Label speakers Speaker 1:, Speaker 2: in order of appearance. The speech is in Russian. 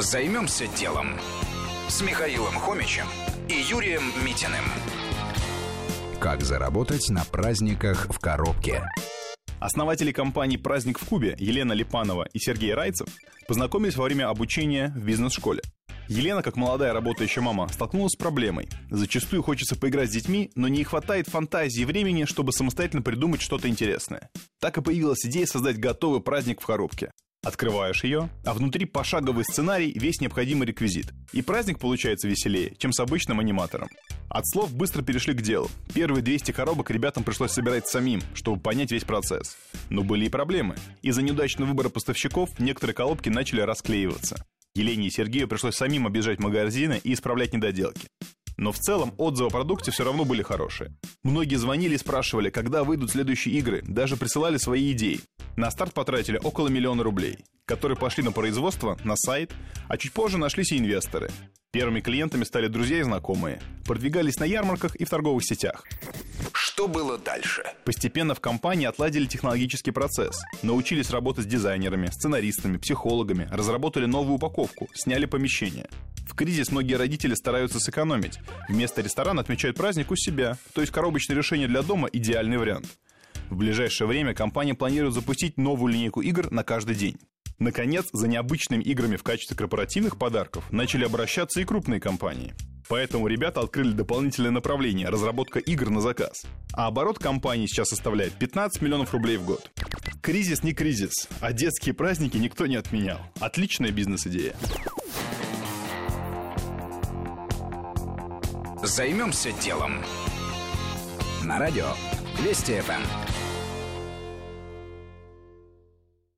Speaker 1: Займемся делом с Михаилом Хомичем и Юрием Митиным. Как заработать на праздниках в коробке?
Speaker 2: Основатели компании «Праздник в Кубе» Елена Липанова и Сергей Райцев познакомились во время обучения в бизнес-школе. Елена, как молодая работающая мама, столкнулась с проблемой. Зачастую хочется поиграть с детьми, но не хватает фантазии и времени, чтобы самостоятельно придумать что-то интересное. Так и появилась идея создать готовый праздник в коробке. Открываешь ее, а внутри пошаговый сценарий, весь необходимый реквизит. И праздник получается веселее, чем с обычным аниматором. От слов быстро перешли к делу. Первые 200 коробок ребятам пришлось собирать самим, чтобы понять весь процесс. Но были и проблемы. Из-за неудачного выбора поставщиков некоторые коробки начали расклеиваться. Елене и Сергею пришлось самим объезжать магазины и исправлять недоделки. Но в целом отзывы о продукте все равно были хорошие. Многие звонили и спрашивали, когда выйдут следующие игры, даже присылали свои идеи. На старт потратили около миллиона рублей, которые пошли на производство, на сайт, а чуть позже нашлись и инвесторы. Первыми клиентами стали друзья и знакомые. Продвигались на ярмарках и в торговых сетях.
Speaker 1: Что было дальше?
Speaker 2: Постепенно в компании отладили технологический процесс. Научились работать с дизайнерами, сценаристами, психологами, разработали новую упаковку, сняли помещение. В кризис многие родители стараются сэкономить. Вместо ресторана отмечают праздник у себя, то есть коробочное решение для дома – идеальный вариант. В ближайшее время компания планирует запустить новую линейку игр на каждый день. Наконец, за необычными играми в качестве корпоративных подарков начали обращаться и крупные компании. Поэтому ребята открыли дополнительное направление – разработка игр на заказ. А оборот компании сейчас составляет 15 миллионов рублей в год. Кризис не кризис, а детские праздники никто не отменял. Отличная бизнес-идея.
Speaker 1: Займемся делом. На радио Вести ФМ.